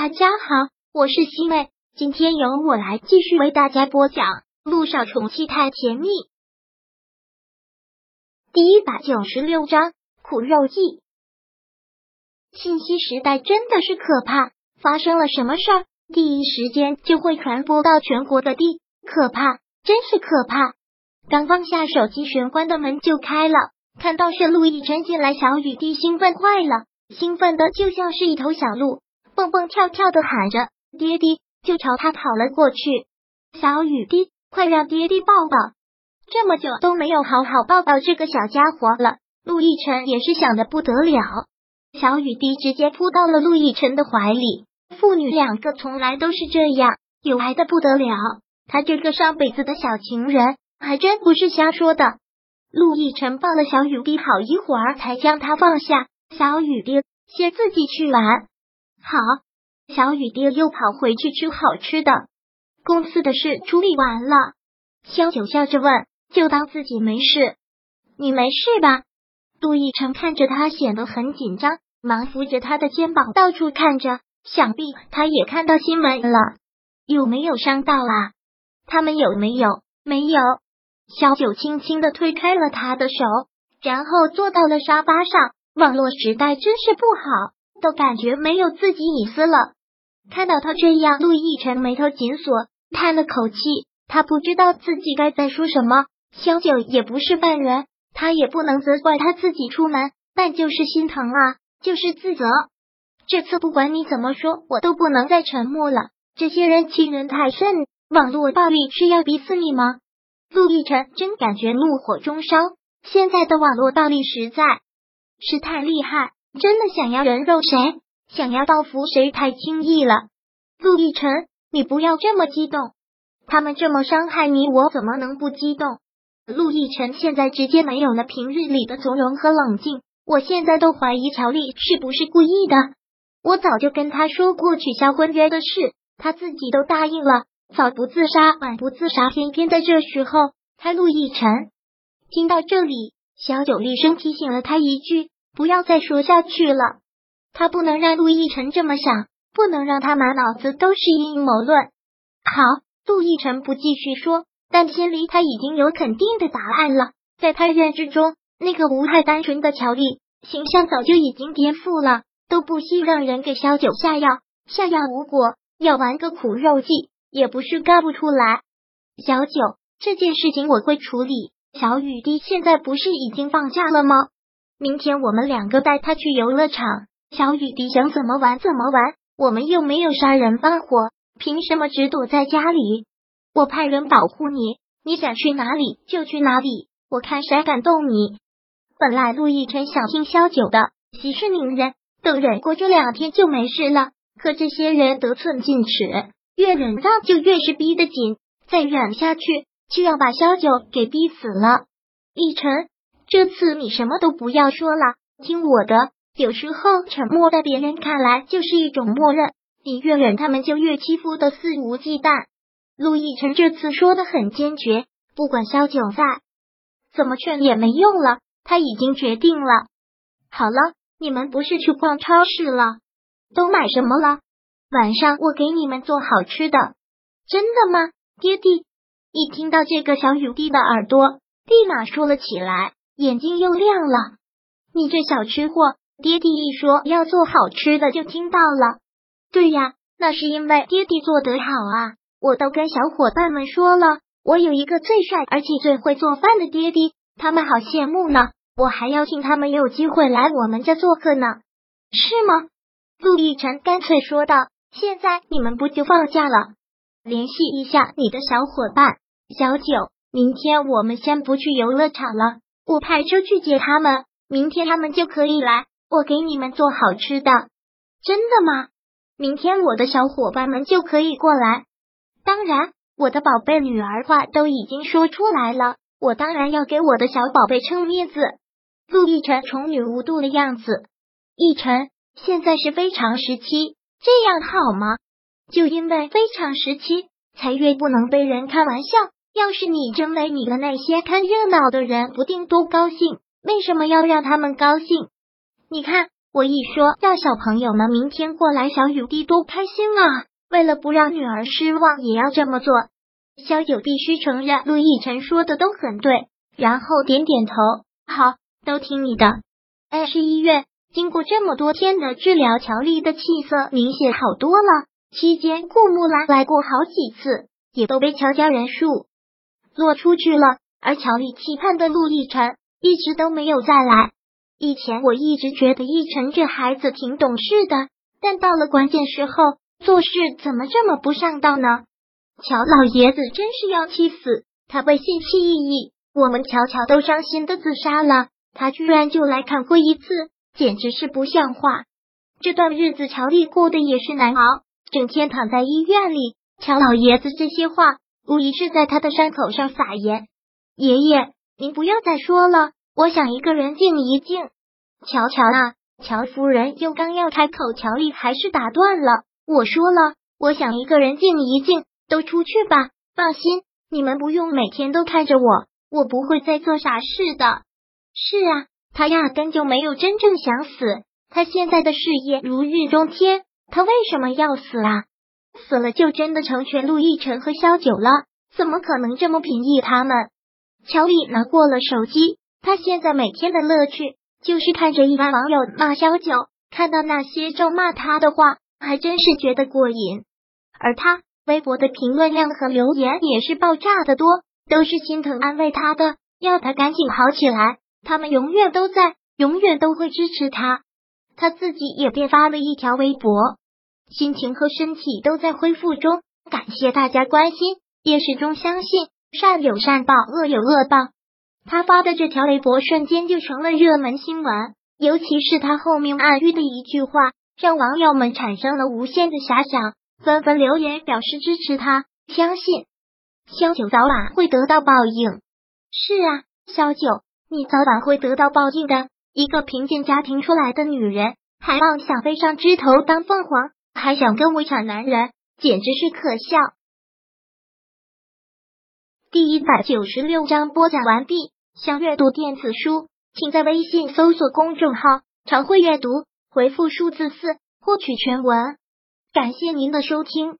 大家好，我是西妹，今天由我来继续为大家播讲《路上宠妻太甜蜜》第一百九十六章苦肉计。信息时代真的是可怕，发生了什么事儿，第一时间就会传播到全国各地，可怕，真是可怕。刚放下手机，玄关的门就开了，看到是陆亦辰进来，小雨滴兴奋坏了，兴奋的就像是一头小鹿。蹦蹦跳跳的喊着“爹爹”，就朝他跑了过去。小雨滴，快让爹爹抱抱！这么久都没有好好抱抱这个小家伙了。陆亦辰也是想的不得了。小雨滴直接扑到了陆亦辰的怀里。父女两个从来都是这样，有爱的不得了。他这个上辈子的小情人还真不是瞎说的。陆亦辰抱了小雨滴好一会儿，才将他放下。小雨滴，先自己去玩。好，小雨滴又跑回去吃好吃的。公司的事处理完了，萧九笑着问：“就当自己没事，你没事吧？”杜奕晨看着他，显得很紧张，忙扶着他的肩膀到处看着，想必他也看到新闻了。有没有伤到啊？他们有没有？没有。萧九轻轻的推开了他的手，然后坐到了沙发上。网络时代真是不好。都感觉没有自己隐私了。看到他这样，陆亦辰眉头紧锁，叹了口气。他不知道自己该再说什么。萧九也不是犯人，他也不能责怪他自己出门，但就是心疼啊，就是自责。这次不管你怎么说，我都不能再沉默了。这些人欺人太甚，网络暴力是要逼死你吗？陆亦辰真感觉怒火中烧。现在的网络暴力实在是太厉害。真的想要人肉谁？想要报复谁？太轻易了，陆亦辰，你不要这么激动。他们这么伤害你，我怎么能不激动？陆亦辰现在直接没有了平日里的从容和冷静，我现在都怀疑乔丽是不是故意的。我早就跟他说过取消婚约的事，他自己都答应了。早不自杀，晚不自杀，偏偏在这时候，他陆亦辰听到这里，小九厉声提醒了他一句。不要再说下去了，他不能让陆亦辰这么想，不能让他满脑子都是阴谋论。好，陆亦辰不继续说，但心里他已经有肯定的答案了。在他认知中，那个无害单纯的乔丽形象早就已经颠覆了，都不惜让人给小九下药，下药无果，要玩个苦肉计，也不是干不出来。小九，这件事情我会处理。小雨滴现在不是已经放假了吗？明天我们两个带他去游乐场，小雨滴想怎么玩怎么玩，我们又没有杀人放火，凭什么只躲在家里？我派人保护你，你想去哪里就去哪里，我看谁敢动你。本来陆亦辰想听萧九的息事宁人，等忍过这两天就没事了。可这些人得寸进尺，越忍让就越是逼得紧，再忍下去就要把萧九给逼死了。亦辰。这次你什么都不要说了，听我的。有时候沉默在别人看来就是一种默认，你越忍，他们就越欺负的肆无忌惮。陆亦辰这次说的很坚决，不管萧九在，怎么劝也没用了，他已经决定了。好了，你们不是去逛超市了？都买什么了？晚上我给你们做好吃的。真的吗，爹地？一听到这个，小雨滴的耳朵立马竖了起来。眼睛又亮了，你这小吃货，爹地一说要做好吃的就听到了。对呀，那是因为爹地做得好啊！我都跟小伙伴们说了，我有一个最帅而且最会做饭的爹地，他们好羡慕呢。我还邀请他们有机会来我们家做客呢，是吗？陆亦辰干脆说道：“现在你们不就放假了？联系一下你的小伙伴小九，明天我们先不去游乐场了。”我派车去接他们，明天他们就可以来。我给你们做好吃的，真的吗？明天我的小伙伴们就可以过来。当然，我的宝贝女儿话都已经说出来了，我当然要给我的小宝贝撑面子。陆亦辰宠女无度的样子，亦辰现在是非常时期，这样好吗？就因为非常时期，才越不能被人开玩笑。要是你真为你的那些看热闹的人不定多高兴，为什么要让他们高兴？你看我一说要小朋友们明天过来，小雨滴多开心啊！为了不让女儿失望，也要这么做。小九必须承认，陆亦辰说的都很对，然后点点头，好，都听你的。哎，市医院经过这么多天的治疗，乔丽的气色明显好多了。期间，顾木兰来过好几次，也都被乔家人数落出去了。而乔丽期盼的陆亦辰一直都没有再来。以前我一直觉得亦辰这孩子挺懂事的，但到了关键时候，做事怎么这么不上道呢？乔老爷子真是要气死！他被信弃义，我们乔乔都伤心的自杀了，他居然就来看过一次，简直是不像话。这段日子乔丽过得也是难熬，整天躺在医院里。乔老爷子这些话无疑是在他的伤口上撒盐。爷爷，您不要再说了，我想一个人静一静。乔乔啊，乔夫人又刚要开口，乔丽还是打断了。我说了，我想一个人静一静。都出去吧，放心，你们不用每天都看着我，我不会再做傻事的。是啊，他压根就没有真正想死，他现在的事业如日中天，他为什么要死啊？死了就真的成全陆亦辰和萧九了？怎么可能这么便宜他们？乔丽拿过了手机，他现在每天的乐趣就是看着一般网友骂萧九，看到那些咒骂他的话，还真是觉得过瘾，而他。微博的评论量和留言也是爆炸的多，都是心疼安慰他的，要他赶紧好起来。他们永远都在，永远都会支持他。他自己也便发了一条微博，心情和身体都在恢复中，感谢大家关心，也始终相信善有善报，恶有恶报。他发的这条微博瞬间就成了热门新闻，尤其是他后面暗喻的一句话，让网友们产生了无限的遐想。纷纷留言表示支持他，相信肖九早晚会得到报应。是啊，肖九，你早晚会得到报应的。一个贫贱家庭出来的女人，还妄想飞上枝头当凤凰，还想跟我抢男人，简直是可笑。第一百九十六章播讲完毕。想阅读电子书，请在微信搜索公众号“常会阅读”，回复数字四获取全文。感谢您的收听。